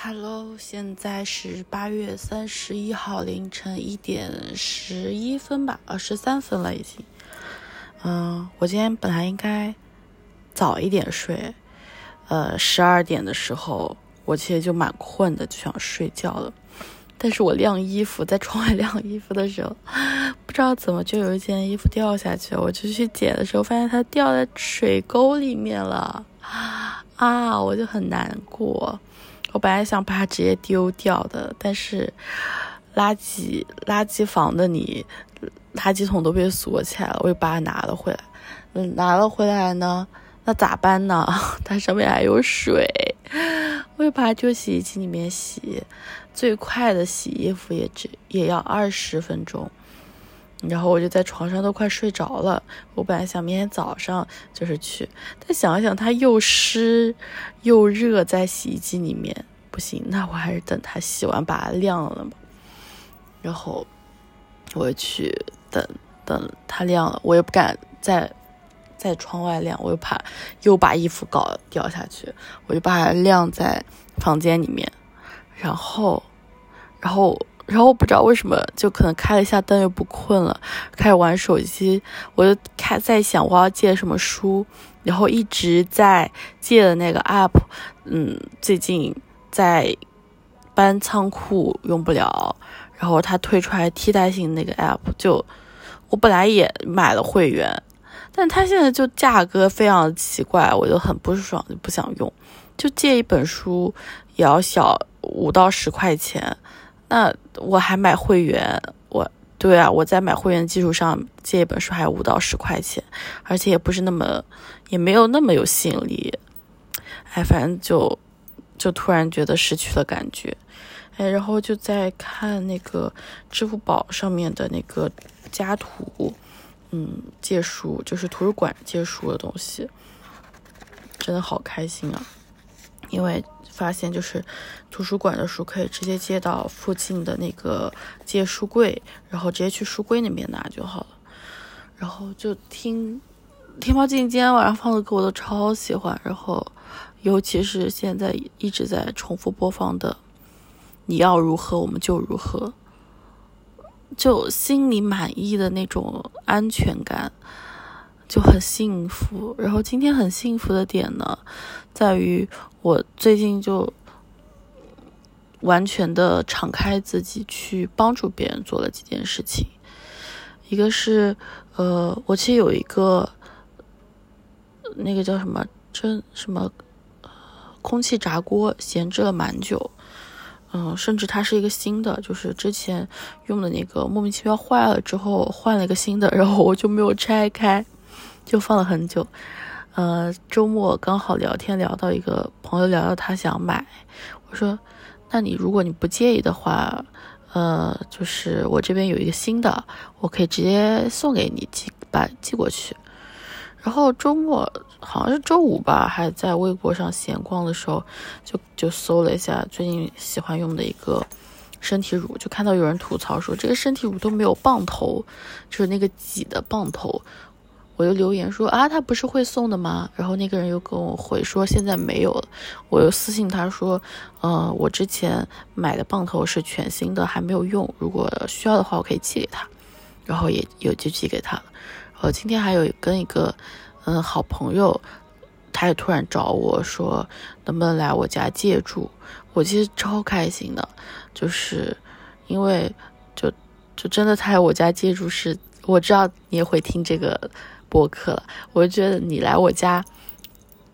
Hello，现在是八月三十一号凌晨一点十一分吧，呃，十三分了已经。嗯，我今天本来应该早一点睡，呃，十二点的时候我其实就蛮困的，就想睡觉了。但是我晾衣服，在窗外晾衣服的时候，不知道怎么就有一件衣服掉下去了，我就去捡的时候，发现它掉在水沟里面了，啊，我就很难过。我本来想把它直接丢掉的，但是垃圾垃圾房的你垃圾桶都被锁起来了，我又把它拿了回来。嗯，拿了回来呢，那咋办呢？它上面还有水，我又把它丢洗衣机里面洗。最快的洗衣服也只也要二十分钟。然后我就在床上都快睡着了。我本来想明天早上就是去，但想了想它又湿又热，在洗衣机里面不行，那我还是等它洗完把它晾了吧。然后我去等等它晾了，我也不敢在在窗外晾，我又怕又把衣服搞掉下去，我就把它晾在房间里面。然后，然后。然后我不知道为什么，就可能开了一下灯又不困了，开始玩手机。我就开在想我要借什么书，然后一直在借的那个 app，嗯，最近在搬仓库用不了，然后他推出来替代性那个 app，就我本来也买了会员，但他现在就价格非常奇怪，我就很不爽，就不想用。就借一本书也要小五到十块钱。那我还买会员，我对啊，我在买会员基础上借一本书还五到十块钱，而且也不是那么，也没有那么有吸引力，哎，反正就就突然觉得失去了感觉，哎，然后就在看那个支付宝上面的那个家图，嗯，借书就是图书馆借书的东西，真的好开心啊，因为。发现就是图书馆的书可以直接借到附近的那个借书柜，然后直接去书柜那边拿就好了。然后就听天猫今天晚上放的歌我都超喜欢，然后尤其是现在一直在重复播放的《你要如何我们就如何》，就心里满意的那种安全感。就很幸福，然后今天很幸福的点呢，在于我最近就完全的敞开自己去帮助别人做了几件事情。一个是，呃，我其实有一个那个叫什么蒸什么空气炸锅，闲置了蛮久，嗯，甚至它是一个新的，就是之前用的那个莫名其妙坏了之后换了一个新的，然后我就没有拆开。就放了很久，呃，周末刚好聊天聊到一个朋友聊到他想买，我说，那你如果你不介意的话，呃，就是我这边有一个新的，我可以直接送给你寄把寄过去。然后周末好像是周五吧，还在微博上闲逛的时候，就就搜了一下最近喜欢用的一个身体乳，就看到有人吐槽说这个身体乳都没有棒头，就是那个挤的棒头。我就留言说啊，他不是会送的吗？然后那个人又跟我回说现在没有了。我又私信他说，呃，我之前买的棒头是全新的，还没有用。如果需要的话，我可以寄给他。然后也有就寄给他了。然后今天还有跟一个嗯好朋友，他也突然找我说能不能来我家借住。我其实超开心的，就是因为就就真的他来我家借住是，我知道你也会听这个。播客了，我觉得你来我家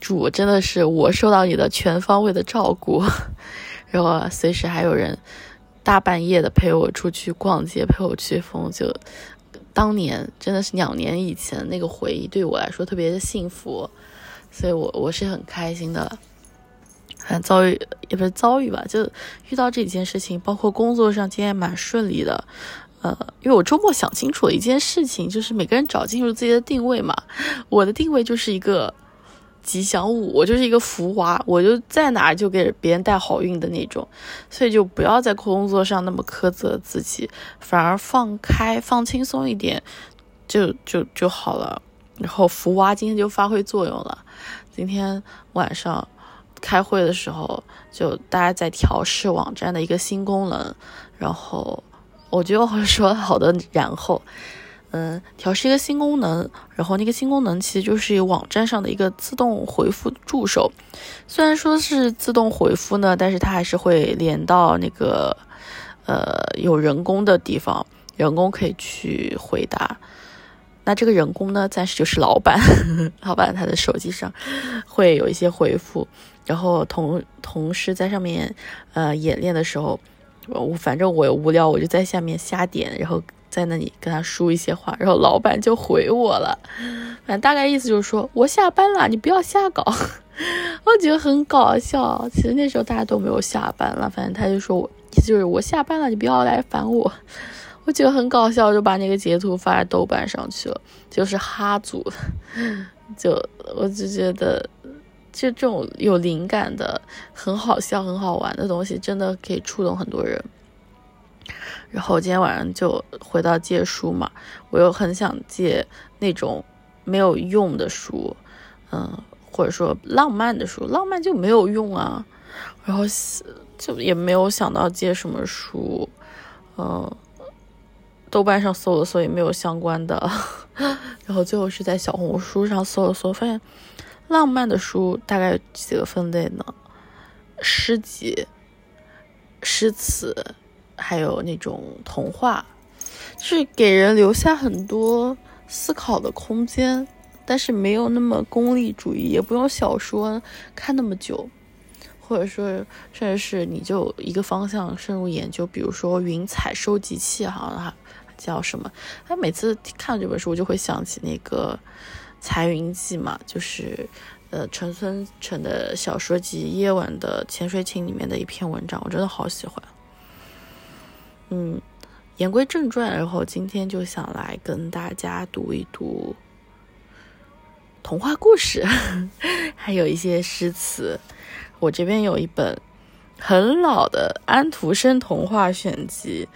住，真的是我受到你的全方位的照顾，然后随时还有人大半夜的陪我出去逛街，陪我去疯，就当年真的是两年以前那个回忆，对我来说特别的幸福，所以我我是很开心的。很遭遇也不是遭遇吧，就遇到这几件事情，包括工作上今天蛮顺利的。呃，因为我周末想清楚了一件事情，就是每个人找清楚自己的定位嘛。我的定位就是一个吉祥物，我就是一个福娃，我就在哪就给别人带好运的那种。所以就不要在工作上那么苛责自己，反而放开、放轻松一点，就就就好了。然后福娃今天就发挥作用了，今天晚上开会的时候，就大家在调试网站的一个新功能，然后我就说好的，然后，嗯，调试一个新功能，然后那个新功能其实就是网站上的一个自动回复助手，虽然说是自动回复呢，但是它还是会连到那个呃有人工的地方，人工可以去回答。那这个人工呢，暂时就是老板，老板他的手机上会有一些回复。然后同同事在上面，呃，演练的时候，我反正我无聊，我就在下面瞎点，然后在那里跟他输一些话，然后老板就回我了，反正大概意思就是说我下班了，你不要瞎搞，我觉得很搞笑。其实那时候大家都没有下班了，反正他就说我意思就是我下班了，你不要来烦我，我觉得很搞笑，就把那个截图发在豆瓣上去了，就是哈组，就我就觉得。就这种有灵感的、很好笑、很好玩的东西，真的可以触动很多人。然后今天晚上就回到借书嘛，我又很想借那种没有用的书，嗯，或者说浪漫的书，浪漫就没有用啊。然后就也没有想到借什么书，嗯，豆瓣上搜了搜也没有相关的，然后最后是在小红书上搜了搜，发现。浪漫的书大概有几个分类呢？诗集、诗词，还有那种童话，是给人留下很多思考的空间，但是没有那么功利主义，也不用小说看那么久，或者说甚至是你就一个方向深入研究，比如说云彩收集器，好像叫什么？他每次看这本书，我就会想起那个。《彩云记》嘛，就是呃陈村成的小说集《夜晚的潜水艇》里面的一篇文章，我真的好喜欢。嗯，言归正传，然后今天就想来跟大家读一读童话故事，还有一些诗词。我这边有一本很老的安徒生童话选集。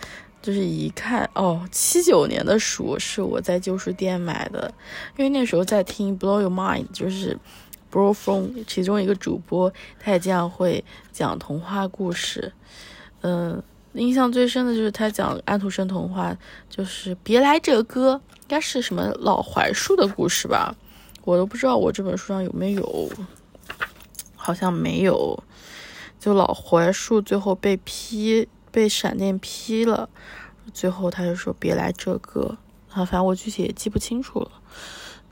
就是一看哦，七九年的书是我在旧书店买的，因为那时候在听《Blow Your Mind》，就是 Bro From 其中一个主播，他也这样会讲童话故事。嗯，印象最深的就是他讲安徒生童话，就是《别来这个歌》，应该是什么老槐树的故事吧？我都不知道我这本书上有没有，好像没有。就老槐树最后被劈。被闪电劈了，最后他就说别来这个啊，反正我具体也记不清楚了。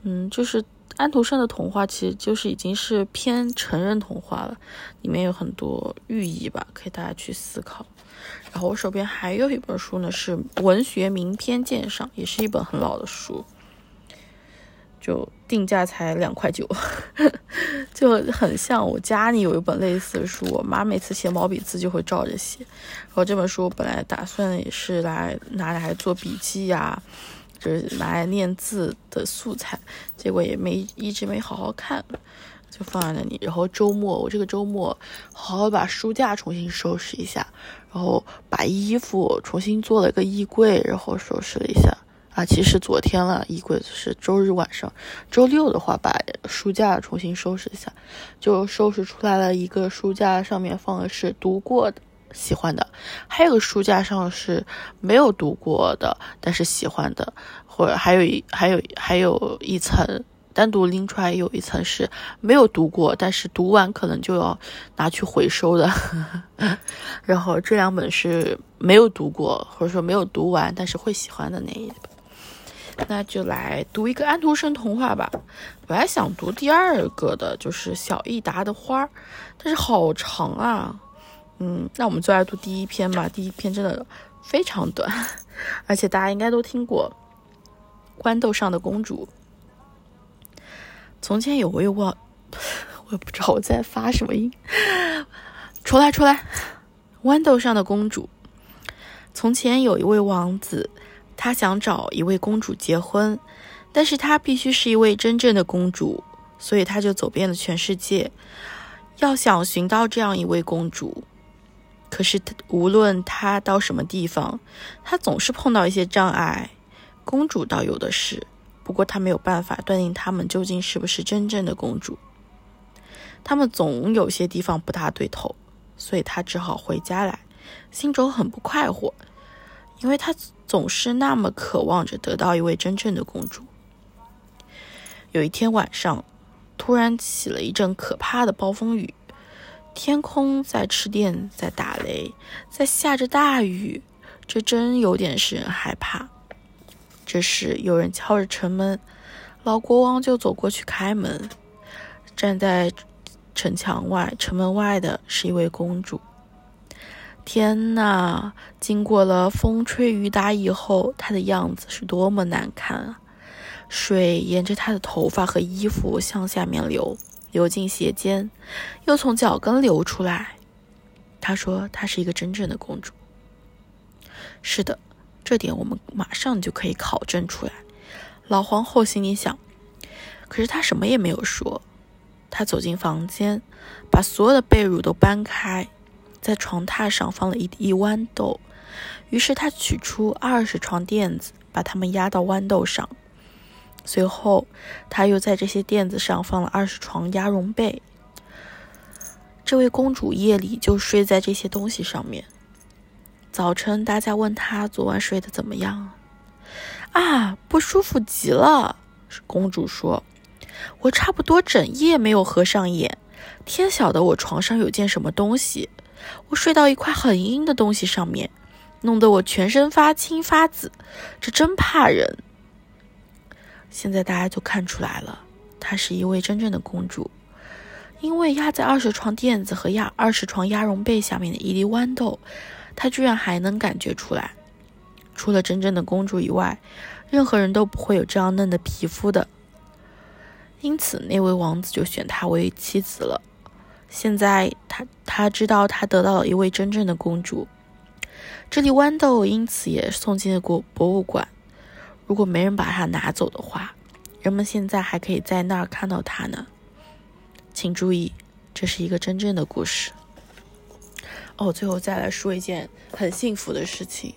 嗯，就是安徒生的童话，其实就是已经是偏成人童话了，里面有很多寓意吧，可以大家去思考。然后我手边还有一本书呢，是《文学名篇鉴赏》，也是一本很老的书。就定价才两块九，就很像我家里有一本类似的书，我妈每次写毛笔字就会照着写。然后这本书本来打算也是来拿来做笔记呀，就是拿来练字的素材，结果也没一直没好好看，就放在那里。然后周末我这个周末好好把书架重新收拾一下，然后把衣服重新做了个衣柜，然后收拾了一下。啊，其实昨天了，衣柜是周日晚上，周六的话把书架重新收拾一下，就收拾出来了一个书架，上面放的是读过的、喜欢的，还有个书架上是没有读过的，但是喜欢的，或者还有一还有还有一层单独拎出来有一层是没有读过，但是读完可能就要拿去回收的，然后这两本是没有读过或者说没有读完但是会喜欢的那一本。那就来读一个安徒生童话吧。我还想读第二个的，就是小益达的花儿，但是好长啊。嗯，那我们就来读第一篇吧。第一篇真的非常短，而且大家应该都听过《豌豆上的公主》。从前有位王，我也不知道我在发什么音。出来，出来！豌豆上的公主。从前有一位王子。他想找一位公主结婚，但是她必须是一位真正的公主，所以他就走遍了全世界，要想寻到这样一位公主。可是无论他到什么地方，他总是碰到一些障碍。公主倒有的是，不过他没有办法断定她们究竟是不是真正的公主。他们总有些地方不大对头，所以他只好回家来，心中很不快活，因为他总是那么渴望着得到一位真正的公主。有一天晚上，突然起了一阵可怕的暴风雨，天空在吃电，在打雷，在下着大雨，这真有点使人害怕。这时，有人敲着城门，老国王就走过去开门。站在城墙外、城门外的是一位公主。天哪！经过了风吹雨打以后，她的样子是多么难看啊！水沿着她的头发和衣服向下面流，流进鞋尖，又从脚跟流出来。她说：“她是一个真正的公主。”是的。这点我们马上就可以考证出来。老皇后心里想，可是她什么也没有说。她走进房间，把所有的被褥都搬开，在床榻上放了一一豌豆。于是他取出二十床垫子，把它们压到豌豆上。随后，他又在这些垫子上放了二十床鸭绒被。这位公主夜里就睡在这些东西上面。早晨，大家问她昨晚睡得怎么样？啊，不舒服极了。公主说：“我差不多整夜没有合上眼，天晓得我床上有件什么东西。我睡到一块很硬的东西上面，弄得我全身发青发紫，这真怕人。”现在大家就看出来了，她是一位真正的公主，因为压在二十床垫子和压二十床鸭绒被下面的一粒豌豆。她居然还能感觉出来，除了真正的公主以外，任何人都不会有这样嫩的皮肤的。因此，那位王子就选她为妻子了。现在，他他知道他得到了一位真正的公主。这粒豌豆因此也送进了国博物馆。如果没人把它拿走的话，人们现在还可以在那儿看到它呢。请注意，这是一个真正的故事。哦，最后再来说一件很幸福的事情，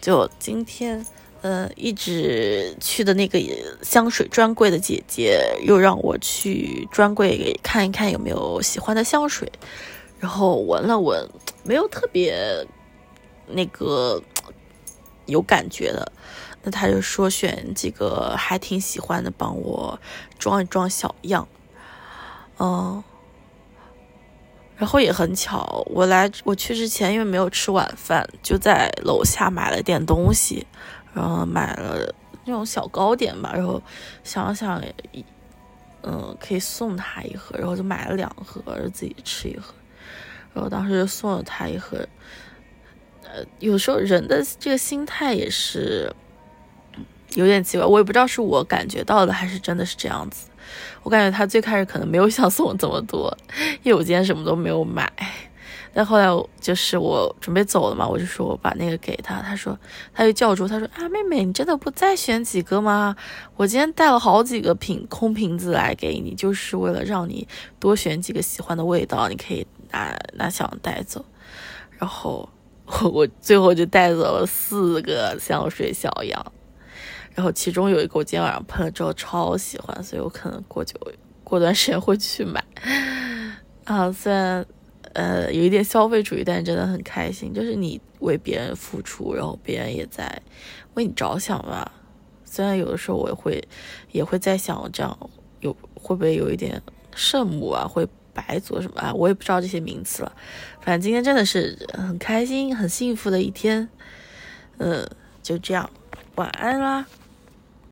就今天，呃，一直去的那个香水专柜的姐姐又让我去专柜看一看有没有喜欢的香水，然后闻了闻，没有特别那个有感觉的，那他就说选几个还挺喜欢的，帮我装一装小样，嗯。然后也很巧，我来我去之前，因为没有吃晚饭，就在楼下买了点东西，然后买了那种小糕点吧，然后想想，嗯，可以送他一盒，然后就买了两盒，自己吃一盒，然后当时就送了他一盒。呃，有时候人的这个心态也是有点奇怪，我也不知道是我感觉到的，还是真的是这样子。我感觉他最开始可能没有想送我这么多，因为我今天什么都没有买。但后来就是我准备走了嘛，我就说我把那个给他，他说他就叫住，他说啊妹妹，你真的不再选几个吗？我今天带了好几个瓶空瓶子来给你，就是为了让你多选几个喜欢的味道，你可以拿拿小样带走。然后我我最后就带走了四个香水小样。然后其中有一个我今天晚上喷了之后超喜欢，所以我可能过久过段时间会去买。啊，虽然呃有一点消费主义，但真的很开心，就是你为别人付出，然后别人也在为你着想吧。虽然有的时候我也会也会在想，这样有会不会有一点圣母啊，会白做什么啊？我也不知道这些名词了。反正今天真的是很开心、很幸福的一天。嗯，就这样，晚安啦。